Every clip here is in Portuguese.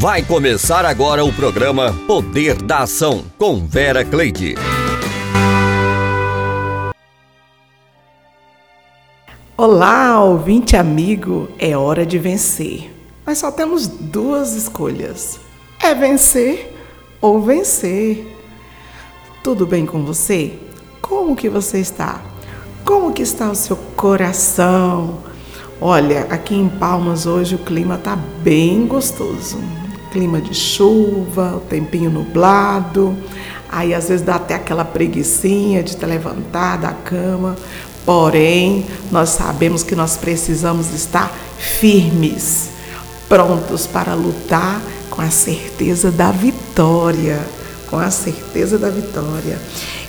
Vai começar agora o programa Poder da Ação com Vera Cleide. Olá, ouvinte amigo, é hora de vencer. Mas só temos duas escolhas: é vencer ou vencer. Tudo bem com você? Como que você está? Como que está o seu coração? Olha, aqui em Palmas hoje o clima tá bem gostoso. Clima de chuva, o tempinho nublado. Aí às vezes dá até aquela preguiçinha de te levantar da cama. Porém, nós sabemos que nós precisamos estar firmes, prontos para lutar com a certeza da vitória, com a certeza da vitória.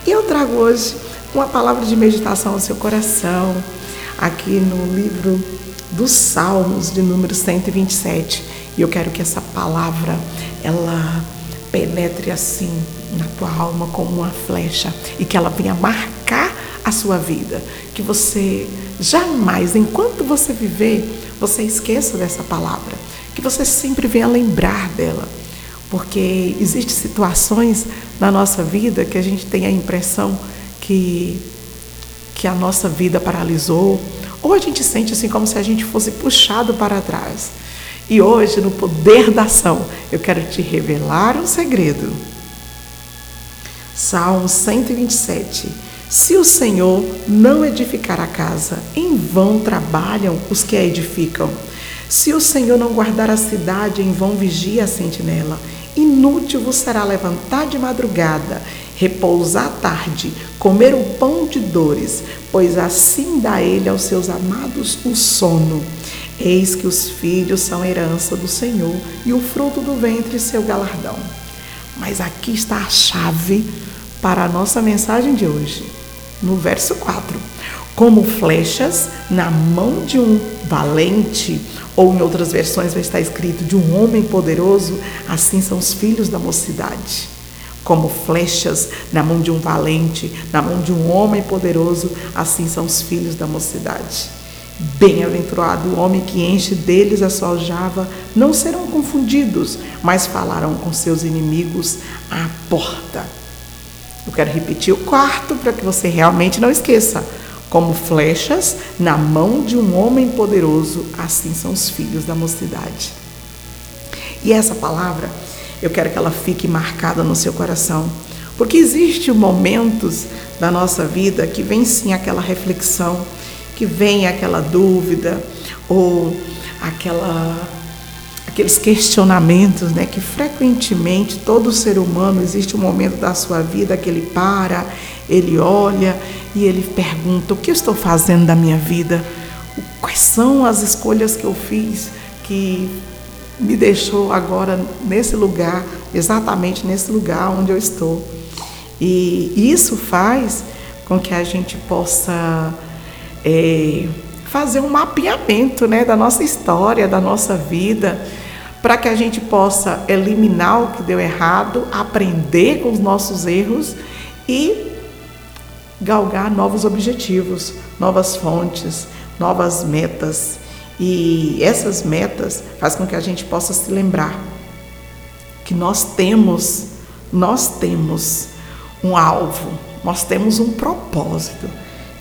E eu trago hoje uma palavra de meditação ao seu coração, aqui no livro dos Salmos, de número 127. E eu quero que essa palavra, ela penetre assim na tua alma como uma flecha e que ela venha marcar a sua vida. Que você jamais, enquanto você viver, você esqueça dessa palavra. Que você sempre venha lembrar dela. Porque existem situações na nossa vida que a gente tem a impressão que, que a nossa vida paralisou, ou a gente sente assim como se a gente fosse puxado para trás. E hoje, no poder da ação, eu quero te revelar um segredo. Salmo 127. Se o Senhor não edificar a casa, em vão trabalham os que a edificam. Se o Senhor não guardar a cidade, em vão vigia a sentinela. Inútil vos será levantar de madrugada repousar tarde, comer o pão de dores, pois assim dá ele aos seus amados o sono. Eis que os filhos são herança do Senhor e o fruto do ventre seu galardão. Mas aqui está a chave para a nossa mensagem de hoje, no verso 4. Como flechas na mão de um valente, ou em outras versões vai estar escrito de um homem poderoso, assim são os filhos da mocidade como flechas na mão de um valente, na mão de um homem poderoso, assim são os filhos da mocidade. Bem-aventurado o homem que enche deles a sua aljava, não serão confundidos, mas falarão com seus inimigos à porta. Eu quero repetir o quarto para que você realmente não esqueça. Como flechas na mão de um homem poderoso, assim são os filhos da mocidade. E essa palavra eu quero que ela fique marcada no seu coração. Porque existem momentos da nossa vida que vem sim aquela reflexão, que vem aquela dúvida ou aquela aqueles questionamentos, né, que frequentemente todo ser humano existe um momento da sua vida que ele para, ele olha e ele pergunta: o que eu estou fazendo da minha vida? Quais são as escolhas que eu fiz que me deixou agora nesse lugar, exatamente nesse lugar onde eu estou. E isso faz com que a gente possa é, fazer um mapeamento né, da nossa história, da nossa vida, para que a gente possa eliminar o que deu errado, aprender com os nossos erros e galgar novos objetivos, novas fontes, novas metas. E essas metas faz com que a gente possa se lembrar que nós temos, nós temos um alvo, nós temos um propósito.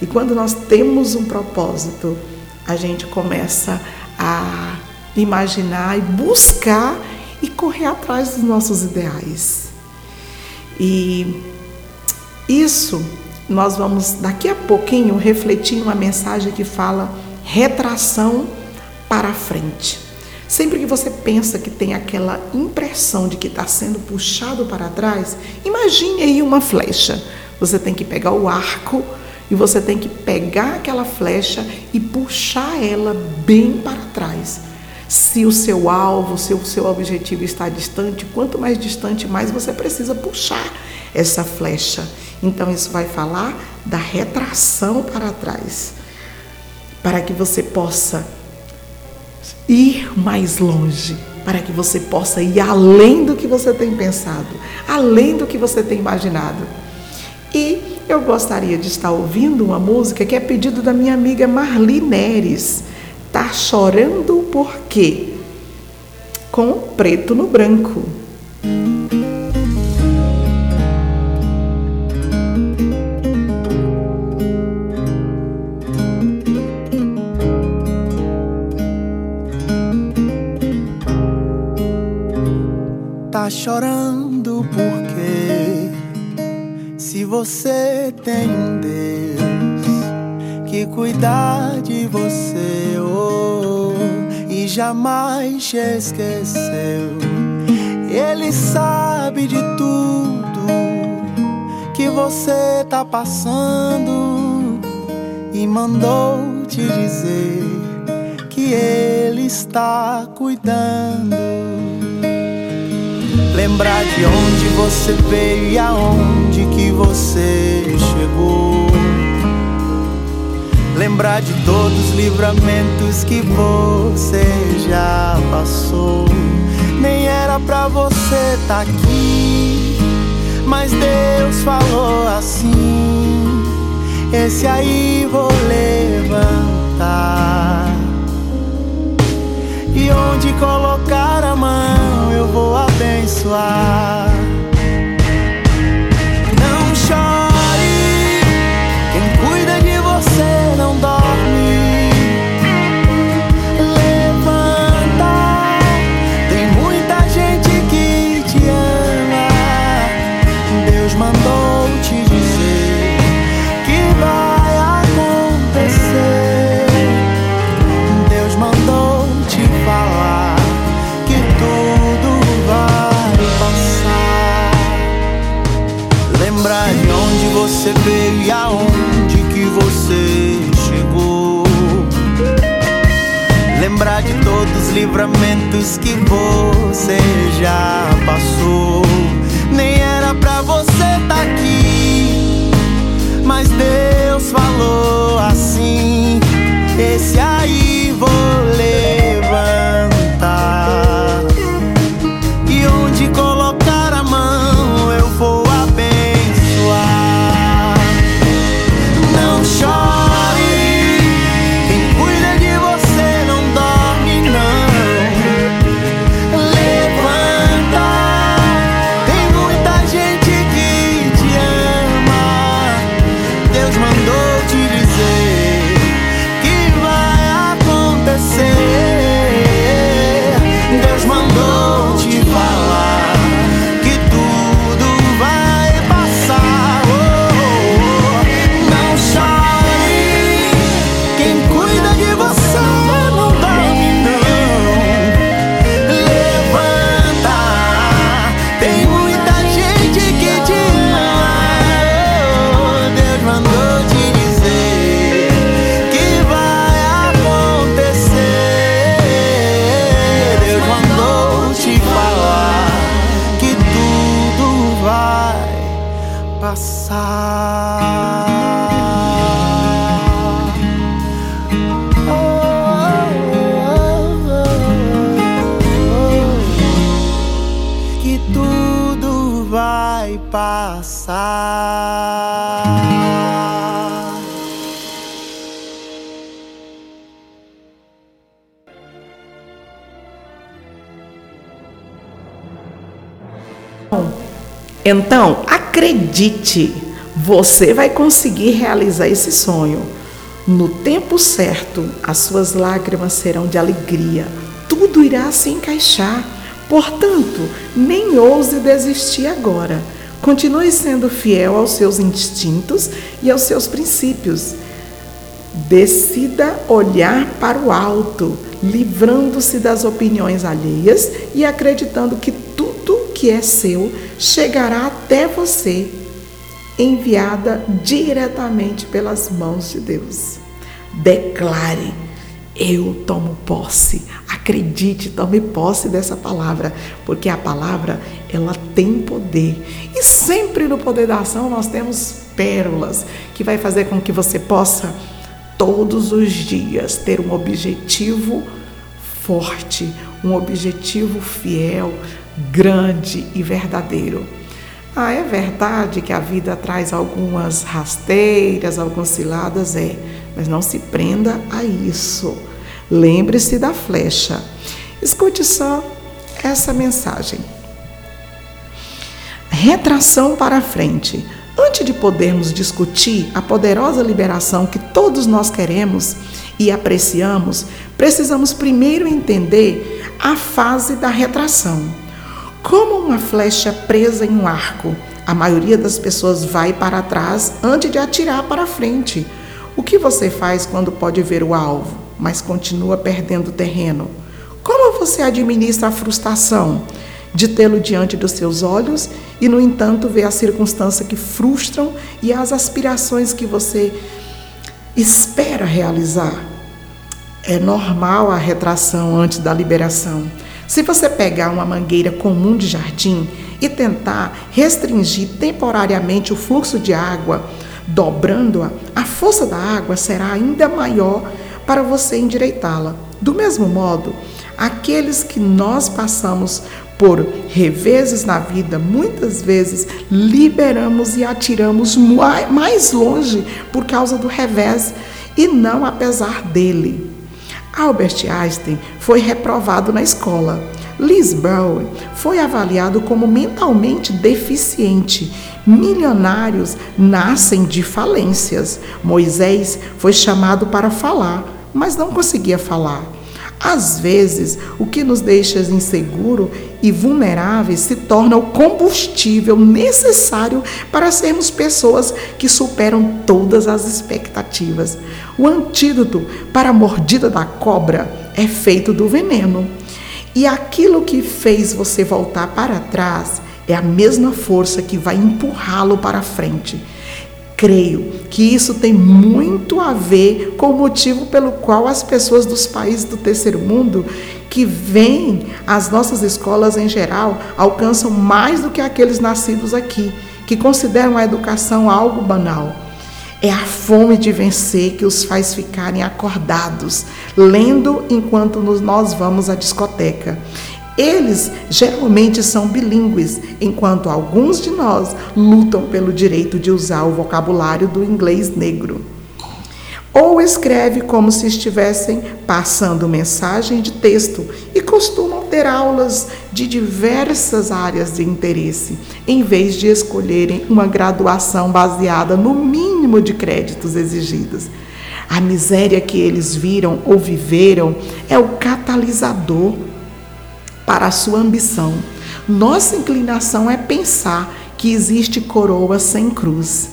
E quando nós temos um propósito, a gente começa a imaginar e buscar e correr atrás dos nossos ideais. E isso nós vamos daqui a pouquinho refletir uma mensagem que fala retração para frente. Sempre que você pensa que tem aquela impressão de que está sendo puxado para trás, imagine aí uma flecha. Você tem que pegar o arco e você tem que pegar aquela flecha e puxar ela bem para trás. Se o seu alvo, se o seu objetivo está distante, quanto mais distante, mais você precisa puxar essa flecha. Então, isso vai falar da retração para trás, para que você possa ir mais longe, para que você possa ir além do que você tem pensado, além do que você tem imaginado. E eu gostaria de estar ouvindo uma música que é pedido da minha amiga Marli Neres. Tá chorando por quê? com preto no branco. Chorando porque se você tem um Deus que cuidar de você oh, e jamais te esqueceu, Ele sabe de tudo que você tá passando e mandou te dizer que Ele está cuidando. Lembrar de onde você veio e aonde que você chegou. Lembrar de todos os livramentos que você já passou. Nem era pra você tá aqui, mas Deus falou assim: Esse aí vou levantar. Onde colocar a mão eu vou abençoar. Os livramentos que você já passou. Nem era pra você tá aqui, mas Deus falou assim: Esse aí Então, acredite, você vai conseguir realizar esse sonho. No tempo certo, as suas lágrimas serão de alegria, tudo irá se encaixar. Portanto, nem ouse desistir agora. Continue sendo fiel aos seus instintos e aos seus princípios. Decida olhar para o alto, livrando-se das opiniões alheias e acreditando que tudo que é seu chegará até você, enviada diretamente pelas mãos de Deus. Declare: Eu tomo posse. Acredite, tome posse dessa palavra, porque a palavra ela tem poder. E sempre no poder da ação nós temos pérolas que vai fazer com que você possa todos os dias ter um objetivo forte, um objetivo fiel, grande e verdadeiro. Ah, é verdade que a vida traz algumas rasteiras, algumas ciladas, é, mas não se prenda a isso. Lembre-se da flecha. Escute só essa mensagem. Retração para frente. Antes de podermos discutir a poderosa liberação que todos nós queremos e apreciamos, precisamos primeiro entender a fase da retração. Como uma flecha presa em um arco, a maioria das pessoas vai para trás antes de atirar para frente. O que você faz quando pode ver o alvo, mas continua perdendo terreno? Como você administra a frustração de tê-lo diante dos seus olhos e, no entanto, ver as circunstâncias que frustram e as aspirações que você espera realizar? É normal a retração antes da liberação. Se você pegar uma mangueira comum de jardim e tentar restringir temporariamente o fluxo de água, dobrando-a, a força da água será ainda maior para você endireitá-la. Do mesmo modo, aqueles que nós passamos por reveses na vida, muitas vezes liberamos e atiramos mais longe por causa do revés e não apesar dele. Albert Einstein foi reprovado na escola. Liz Brown foi avaliado como mentalmente deficiente. Milionários nascem de falências. Moisés foi chamado para falar, mas não conseguia falar. Às vezes, o que nos deixa inseguro e vulneráveis se torna o combustível necessário para sermos pessoas que superam todas as expectativas. O antídoto para a mordida da cobra é feito do veneno. E aquilo que fez você voltar para trás é a mesma força que vai empurrá-lo para frente creio que isso tem muito a ver com o motivo pelo qual as pessoas dos países do terceiro mundo que vêm às nossas escolas em geral alcançam mais do que aqueles nascidos aqui, que consideram a educação algo banal. É a fome de vencer que os faz ficarem acordados, lendo enquanto nós vamos à discoteca. Eles geralmente são bilíngues, enquanto alguns de nós lutam pelo direito de usar o vocabulário do inglês negro. Ou escreve como se estivessem passando mensagem de texto e costumam ter aulas de diversas áreas de interesse, em vez de escolherem uma graduação baseada no mínimo de créditos exigidos. A miséria que eles viram ou viveram é o catalisador para a sua ambição. Nossa inclinação é pensar que existe coroa sem cruz.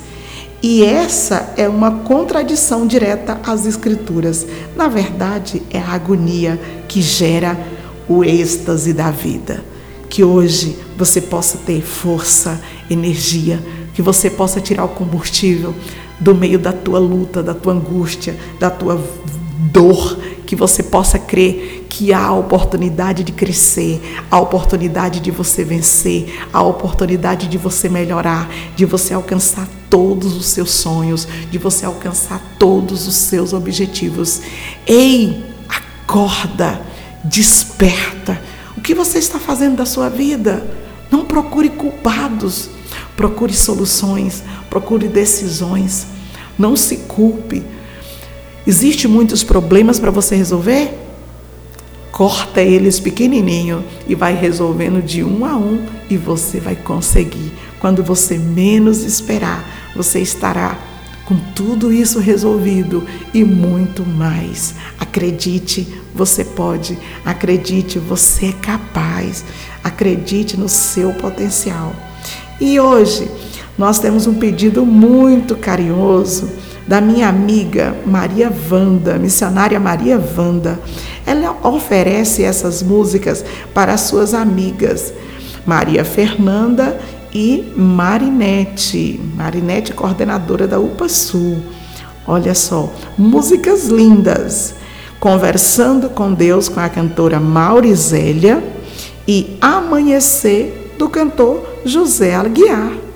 E essa é uma contradição direta às Escrituras. Na verdade, é a agonia que gera o êxtase da vida. Que hoje você possa ter força, energia, que você possa tirar o combustível do meio da tua luta, da tua angústia, da tua dor, que você possa crer que há oportunidade de crescer, a oportunidade de você vencer, a oportunidade de você melhorar, de você alcançar todos os seus sonhos, de você alcançar todos os seus objetivos. Ei, acorda, desperta. O que você está fazendo da sua vida? Não procure culpados, procure soluções, procure decisões. Não se culpe. Existem muitos problemas para você resolver? Corta eles pequenininho e vai resolvendo de um a um e você vai conseguir. Quando você menos esperar, você estará com tudo isso resolvido e muito mais. Acredite, você pode. Acredite, você é capaz. Acredite no seu potencial. E hoje nós temos um pedido muito carinhoso da minha amiga Maria Vanda, missionária Maria Vanda. Ela oferece essas músicas para suas amigas Maria Fernanda e Marinete. Marinete, coordenadora da UPA Sul. Olha só, músicas lindas. Conversando com Deus com a cantora Maurizélia e Amanhecer do cantor José Aguiar.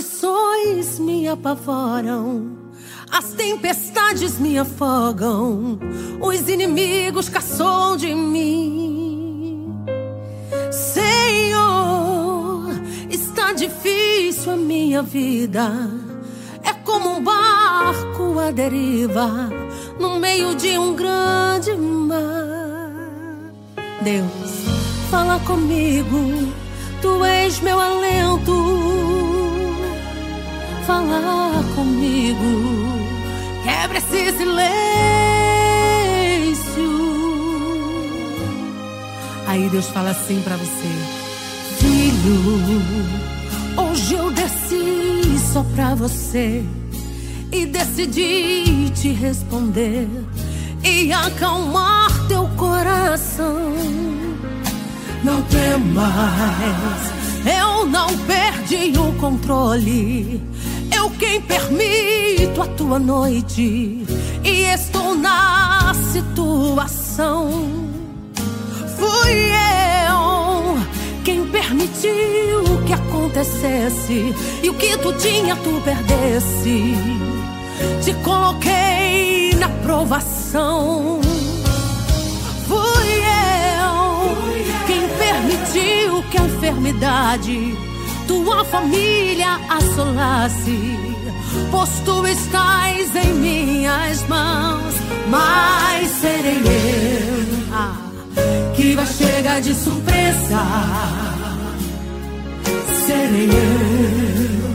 Aflições me apavoram. As tempestades me afogam, os inimigos caçam de mim. Senhor, está difícil a minha vida. É como um barco à deriva, no meio de um grande mar. Deus, fala comigo, tu és meu alento. Fala comigo. Quebra esse silêncio. Aí Deus fala assim para você: Filho, hoje eu desci só pra você. E decidi te responder. E acalmar teu coração. Não temas, eu não perdi o controle eu quem permito a tua noite e estou na situação. Fui eu quem permitiu que acontecesse e o que tu tinha tu perdesse. Te coloquei na provação. Fui eu quem permitiu que a enfermidade tua família assolasse, pois tu estás em minhas mãos, mas serei eu que vai chegar de surpresa. Serei eu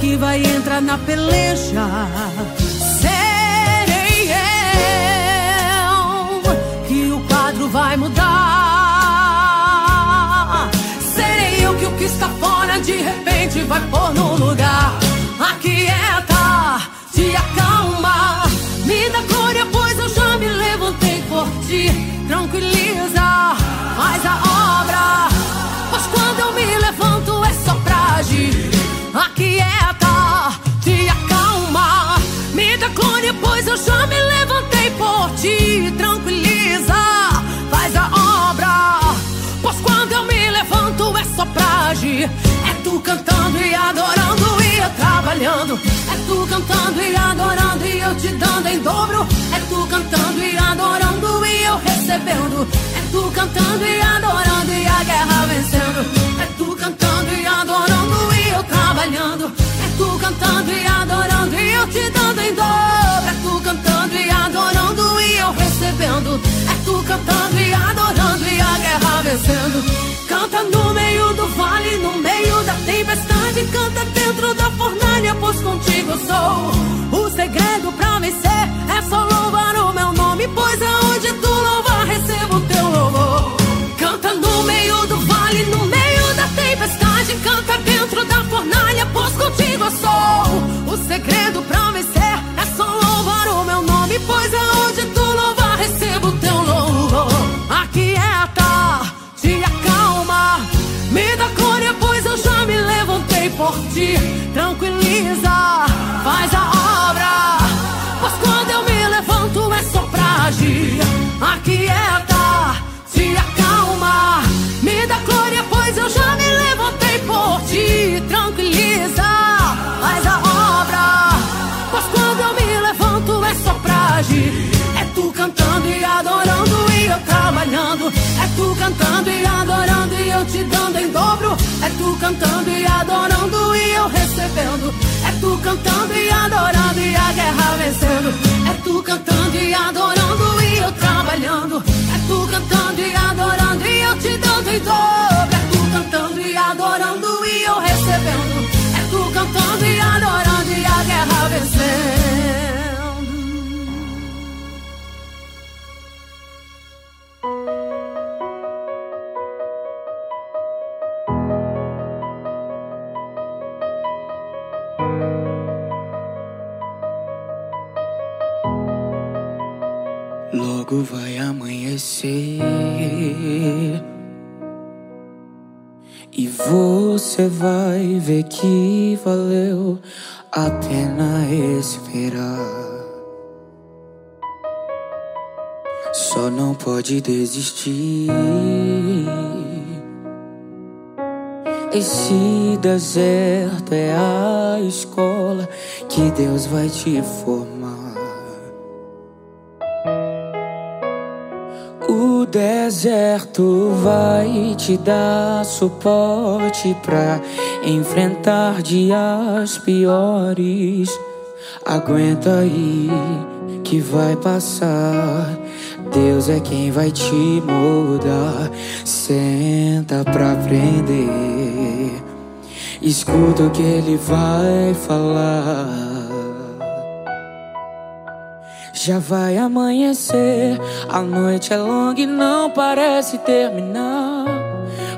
que vai entrar na peleja. Serei eu que o quadro vai mudar de repente vai pôr no lugar. Aquieta, te acalma, me dá glória, pois eu já me levantei por ti. Tranquiliza, faz a obra, pois quando eu me levanto é só pra agir. Aquieta, te acalma, me dá glória, pois eu já me levantei por ti. Tranquiliza, faz a obra, pois quando eu me levanto é só pra agir. Tu cantando e adorando e eu trabalhando. É tu cantando e adorando e eu te dando em dobro. É tu cantando e adorando e eu recebendo. É tu cantando e adorando e a guerra vencendo. É tu cantando e adorando e eu trabalhando. É tu cantando e adorando e eu te dando em dobro. É tu cantando e adorando e eu recebendo. É tu cantando e adorando e a guerra vencendo. Canta no meio do vale, no meio tempestade. Canta dentro da fornalha, pois contigo sou. O segredo pra vencer é só louvar o meu nome, pois aonde tu louvar, recebo teu louvor. Canta no meio do vale, no meio da tempestade. Canta dentro da fornalha, pois contigo sou. O segredo pra vencer é só louvar o meu nome, pois aonde tu louvar, recebo teu louvor. Aquieta em dobro. É tu cantando e adorando e eu recebendo. É tu cantando e adorando e a guerra vencendo. É tu cantando e adorando e eu trabalhando. É tu cantando e adorando e eu te dando em dobro. É tu cantando e adorando e eu recebendo. É tu cantando e adorando e a guerra vencendo. Logo vai amanhecer. E você vai ver que valeu a pena esperar. Só não pode desistir. Esse deserto é a escola que Deus vai te formar. Deserto vai te dar suporte pra enfrentar dias piores. Aguenta aí que vai passar. Deus é quem vai te mudar. Senta pra aprender. Escuta o que ele vai falar. Já vai amanhecer, a noite é longa e não parece terminar.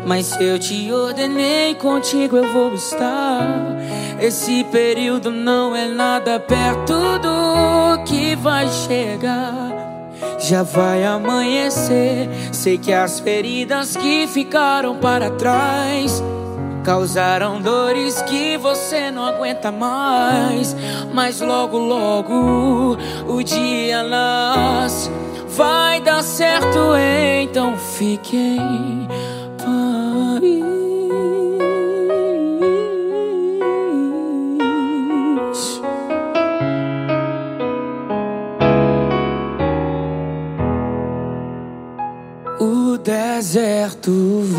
Mas se eu te ordenei, contigo eu vou estar. Esse período não é nada perto do que vai chegar. Já vai amanhecer, sei que as feridas que ficaram para trás causaram dores que você não aguenta mais. Mas logo, logo o dia nasce, vai dar certo, então fiquem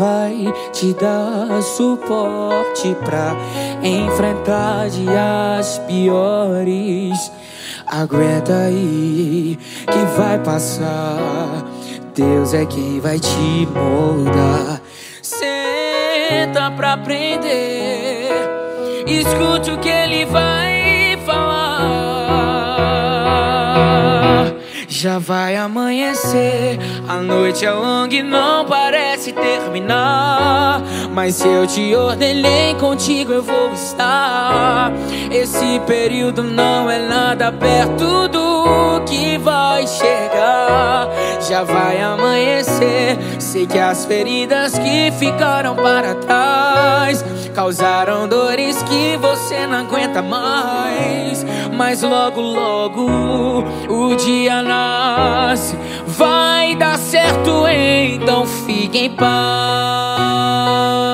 vai te dar suporte pra enfrentar dias piores. Aguenta aí que vai passar. Deus é quem vai te moldar. Senta pra aprender. Escute o que ele vai Já vai amanhecer, a noite é longa e não parece terminar. Mas se eu te ordenei, contigo eu vou estar. Esse período não é nada perto do que vai chegar. Já vai amanhecer, sei que as feridas que ficaram para trás causaram dores que você não aguenta mais. Mas logo, logo o dia nasce, vai dar certo, então fique em paz.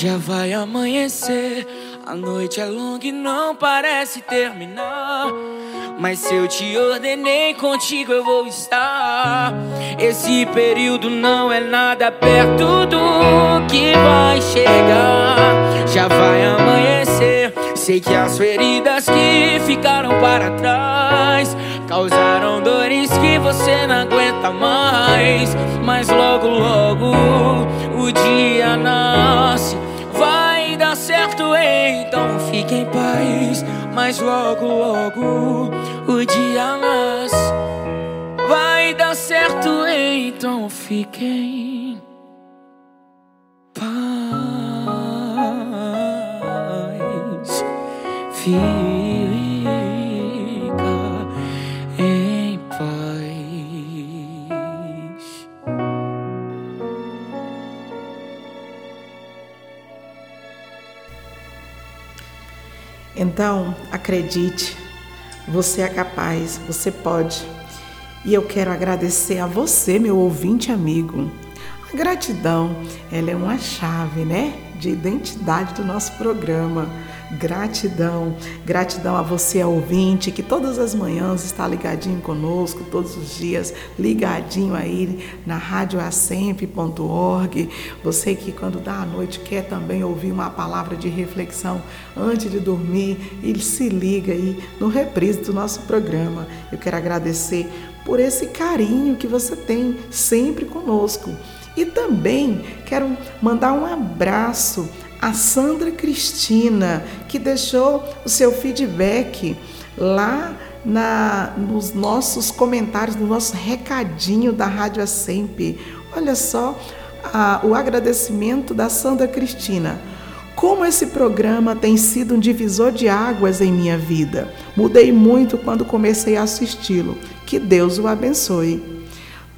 Já vai amanhecer, a noite é longa e não parece terminar. Mas se eu te ordenei, contigo eu vou estar. Esse período não é nada perto do que vai chegar. Já vai amanhecer, sei que as feridas que ficaram para trás causaram dores que você não aguenta mais. Mas logo, logo o dia nasce. Fique em paz. Mas logo, logo o dia nasce. Vai dar certo, então fique em paz. Fica Então, acredite, você é capaz, você pode. E eu quero agradecer a você, meu ouvinte amigo. A gratidão, ela é uma chave, né, de identidade do nosso programa. Gratidão, gratidão a você, ouvinte, que todas as manhãs está ligadinho conosco, todos os dias, ligadinho aí na radioacemp.org. Você que quando dá a noite quer também ouvir uma palavra de reflexão antes de dormir, ele se liga aí no reprise do nosso programa. Eu quero agradecer por esse carinho que você tem sempre conosco. E também quero mandar um abraço a Sandra Cristina, que deixou o seu feedback lá na, nos nossos comentários, no nosso recadinho da Rádio Sempre. Olha só a, o agradecimento da Sandra Cristina. Como esse programa tem sido um divisor de águas em minha vida. Mudei muito quando comecei a assisti-lo. Que Deus o abençoe.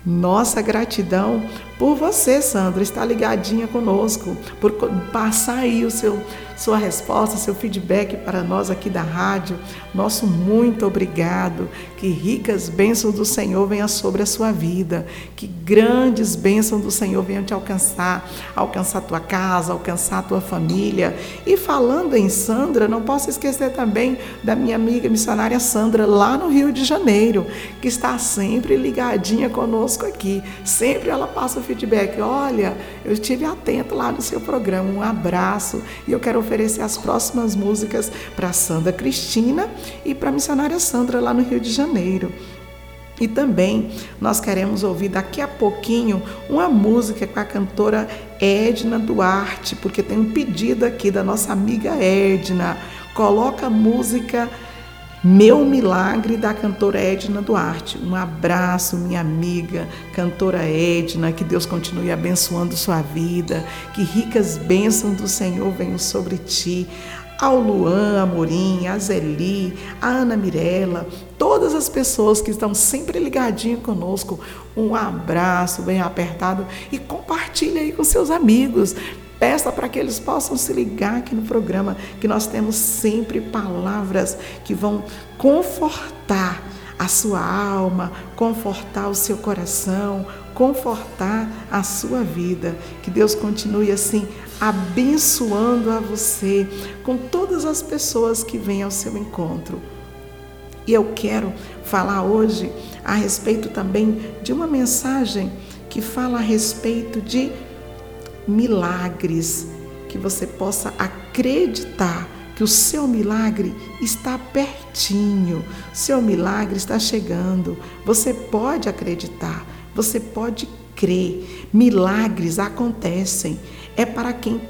Nossa gratidão por você, Sandra, estar ligadinha conosco, por passar aí o seu sua resposta, seu feedback para nós aqui da rádio. Nosso muito obrigado. Que ricas bênçãos do Senhor venham sobre a sua vida. Que grandes bênçãos do Senhor venham te alcançar, alcançar tua casa, alcançar tua família. E falando em Sandra, não posso esquecer também da minha amiga missionária Sandra, lá no Rio de Janeiro, que está sempre ligadinha conosco aqui. Sempre ela passa o feedback. Olha, eu estive atento lá no seu programa. Um abraço. E eu quero oferecer as próximas músicas para Sandra Cristina e para a missionária Sandra lá no Rio de Janeiro. E também nós queremos ouvir daqui a pouquinho uma música com a cantora Edna Duarte, porque tem um pedido aqui da nossa amiga Edna. Coloca música meu Milagre da cantora Edna Duarte. Um abraço, minha amiga, cantora Edna, que Deus continue abençoando sua vida, que ricas bênçãos do Senhor venham sobre ti. Ao Luan Amorim, a Zeli, a Ana Mirella, todas as pessoas que estão sempre ligadinhas conosco, um abraço bem apertado e compartilhe aí com seus amigos. Peça para que eles possam se ligar aqui no programa, que nós temos sempre palavras que vão confortar a sua alma, confortar o seu coração, confortar a sua vida. Que Deus continue assim abençoando a você com todas as pessoas que vêm ao seu encontro. E eu quero falar hoje a respeito também de uma mensagem que fala a respeito de milagres, que você possa acreditar que o seu milagre está pertinho, seu milagre está chegando. Você pode acreditar, você pode crer. Milagres acontecem. É para quem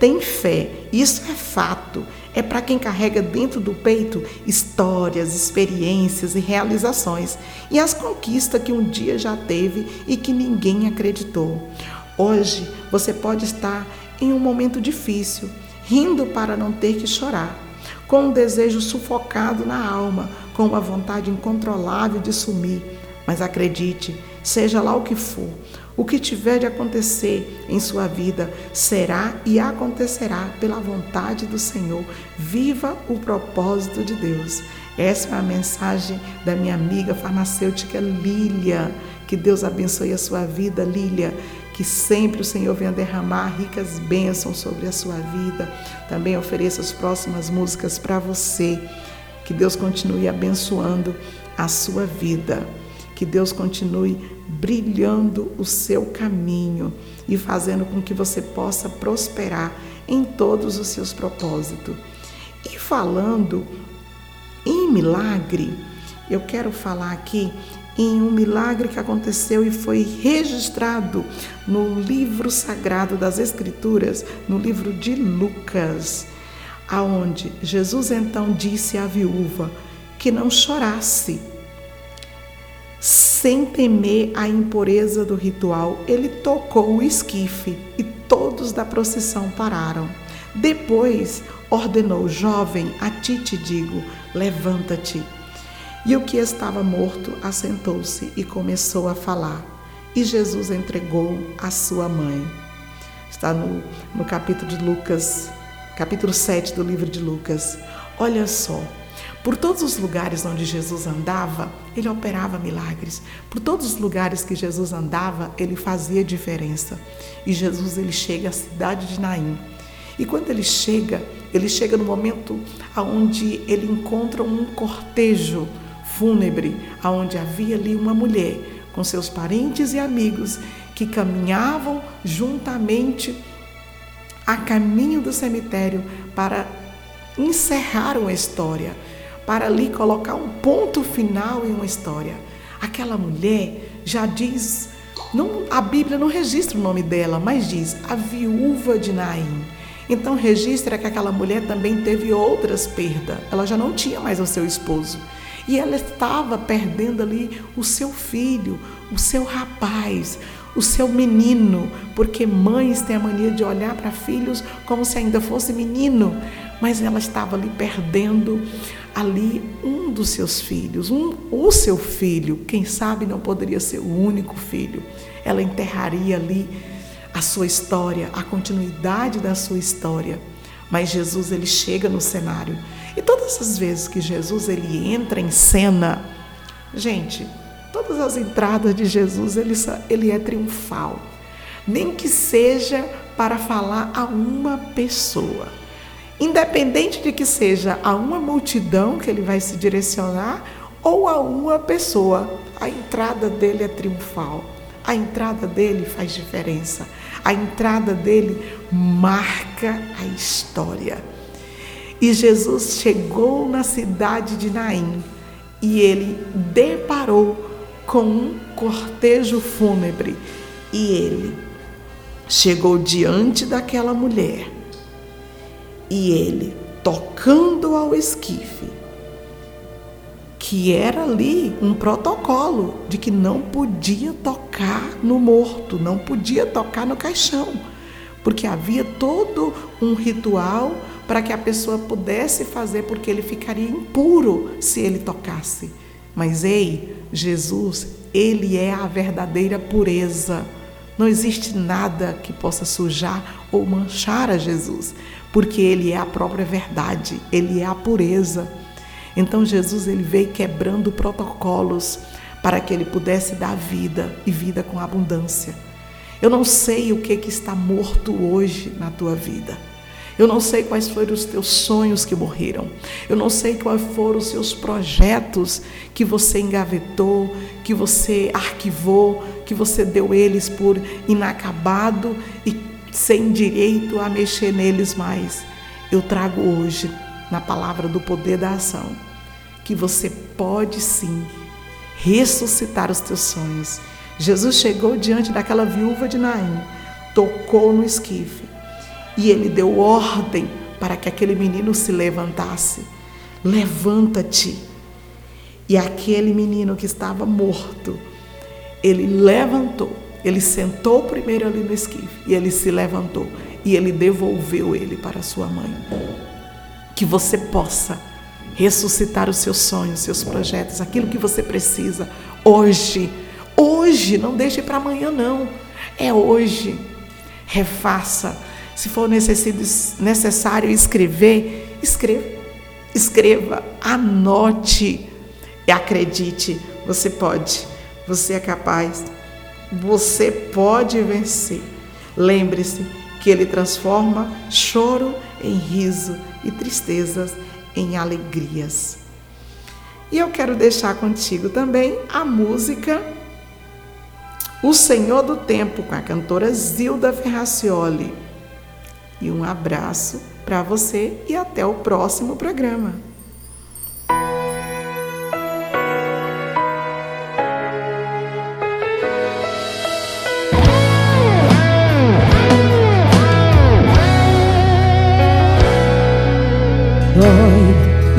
tem fé, isso é fato. É para quem carrega dentro do peito histórias, experiências e realizações e as conquistas que um dia já teve e que ninguém acreditou. Hoje você pode estar em um momento difícil, rindo para não ter que chorar, com um desejo sufocado na alma, com uma vontade incontrolável de sumir. Mas acredite, seja lá o que for, o que tiver de acontecer em sua vida será e acontecerá pela vontade do Senhor. Viva o propósito de Deus. Essa é a mensagem da minha amiga farmacêutica Lília. Que Deus abençoe a sua vida, Lília. Que sempre o Senhor venha derramar ricas bênçãos sobre a sua vida. Também ofereça as próximas músicas para você. Que Deus continue abençoando a sua vida. Que Deus continue brilhando o seu caminho e fazendo com que você possa prosperar em todos os seus propósitos. E falando em milagre, eu quero falar aqui em um milagre que aconteceu e foi registrado no livro sagrado das Escrituras, no livro de Lucas, aonde Jesus então disse à viúva que não chorasse. Sem temer a impureza do ritual, ele tocou o esquife e todos da procissão pararam. Depois ordenou: Jovem, a ti te digo, levanta-te. E o que estava morto assentou-se e começou a falar. E Jesus entregou a sua mãe. Está no, no capítulo de Lucas, capítulo 7 do livro de Lucas. Olha só, por todos os lugares onde Jesus andava, ele operava milagres. Por todos os lugares que Jesus andava, ele fazia diferença. E Jesus ele chega à cidade de Naim. E quando ele chega, ele chega no momento onde ele encontra um cortejo fúnebre, onde havia ali uma mulher com seus parentes e amigos que caminhavam juntamente a caminho do cemitério para encerrar uma história, para ali colocar um ponto final em uma história. Aquela mulher já diz, não, a Bíblia não registra o nome dela, mas diz a viúva de Naim. Então registra que aquela mulher também teve outras perdas. Ela já não tinha mais o seu esposo. E ela estava perdendo ali o seu filho, o seu rapaz, o seu menino, porque mães têm a mania de olhar para filhos como se ainda fosse menino, mas ela estava ali perdendo ali um dos seus filhos, um, o seu filho, quem sabe não poderia ser o único filho. Ela enterraria ali a sua história, a continuidade da sua história. Mas Jesus ele chega no cenário. Todas as vezes que Jesus ele entra em cena, gente, todas as entradas de Jesus ele, ele é triunfal. Nem que seja para falar a uma pessoa. Independente de que seja a uma multidão que ele vai se direcionar ou a uma pessoa, a entrada dele é triunfal. A entrada dele faz diferença. A entrada dele marca a história. E Jesus chegou na cidade de Naim e ele deparou com um cortejo fúnebre e ele chegou diante daquela mulher e ele tocando ao esquife que era ali um protocolo de que não podia tocar no morto, não podia tocar no caixão, porque havia todo um ritual para que a pessoa pudesse fazer, porque ele ficaria impuro se ele tocasse. Mas ei, Jesus, ele é a verdadeira pureza. Não existe nada que possa sujar ou manchar a Jesus, porque ele é a própria verdade, ele é a pureza. Então Jesus ele veio quebrando protocolos para que ele pudesse dar vida e vida com abundância. Eu não sei o que, que está morto hoje na tua vida. Eu não sei quais foram os teus sonhos que morreram. Eu não sei quais foram os seus projetos que você engavetou, que você arquivou, que você deu eles por inacabado e sem direito a mexer neles mais. Eu trago hoje, na palavra do poder da ação, que você pode sim ressuscitar os teus sonhos. Jesus chegou diante daquela viúva de Naim, tocou no esquife e ele deu ordem para que aquele menino se levantasse. Levanta-te. E aquele menino que estava morto, ele levantou. Ele sentou primeiro ali no esquife e ele se levantou e ele devolveu ele para sua mãe. Que você possa ressuscitar os seus sonhos, seus projetos, aquilo que você precisa hoje. Hoje, não deixe para amanhã não. É hoje. Refaça. Se for necessário escrever, escreva. Escreva, anote e acredite, você pode. Você é capaz. Você pode vencer. Lembre-se que ele transforma choro em riso e tristezas em alegrias. E eu quero deixar contigo também a música O Senhor do Tempo, com a cantora Zilda Ferracioli. E um abraço para você e até o próximo programa.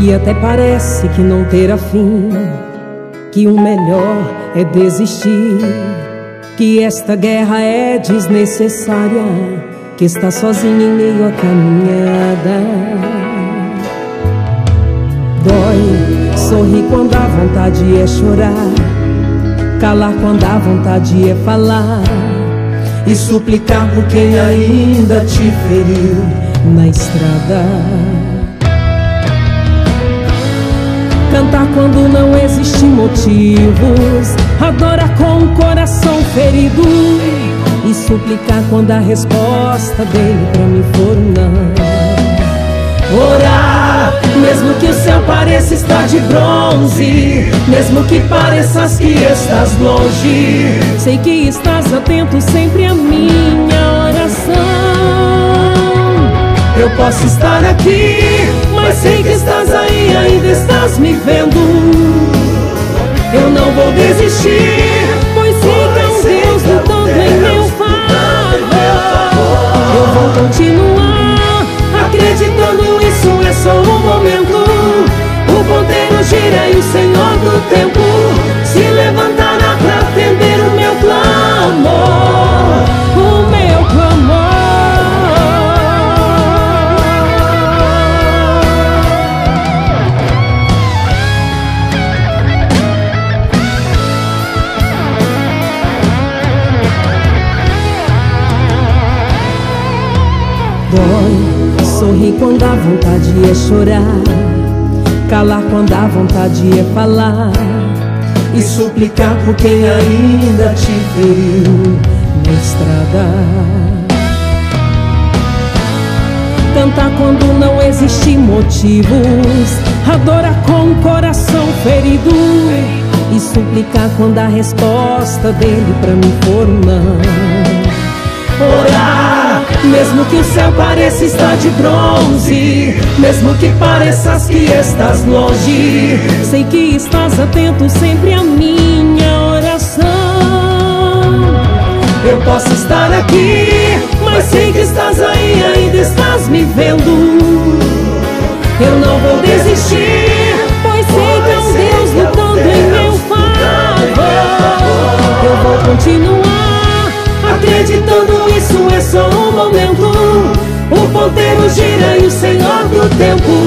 E até parece que não terá fim, que o melhor é desistir, que esta guerra é desnecessária, que está sozinho em meio à caminhada. Dói, sorri quando a vontade é chorar, calar quando a vontade é falar, e suplicar por quem ainda te feriu na estrada. Cantar quando não existe motivos. Adorar com o coração ferido. E suplicar quando a resposta dele pra mim for não. Orar, mesmo que o céu pareça estar de bronze, mesmo que pareças que estás longe, sei que estás atento sempre à minha oração. Eu posso estar aqui, mas sei que estás aí, ainda estás me vendo. Eu não vou desistir, e o Senhor do tempo se levantará para atender o meu clamor. O meu clamor. Dói, sorrir quando a vontade é chorar, calar quando a vontade é falar e suplicar por quem ainda te feriu na estrada. Cantar quando não existe motivos, adorar com o coração ferido e suplicar quando a resposta dele pra mim for não. Orar, mesmo que o céu pareça estar de bronze, mesmo que pareças que estás longe, sei que estás atento sempre à minha oração. Eu posso estar aqui, mas sei que estás aí, ainda estás me vendo. Eu não vou desistir, Senhor do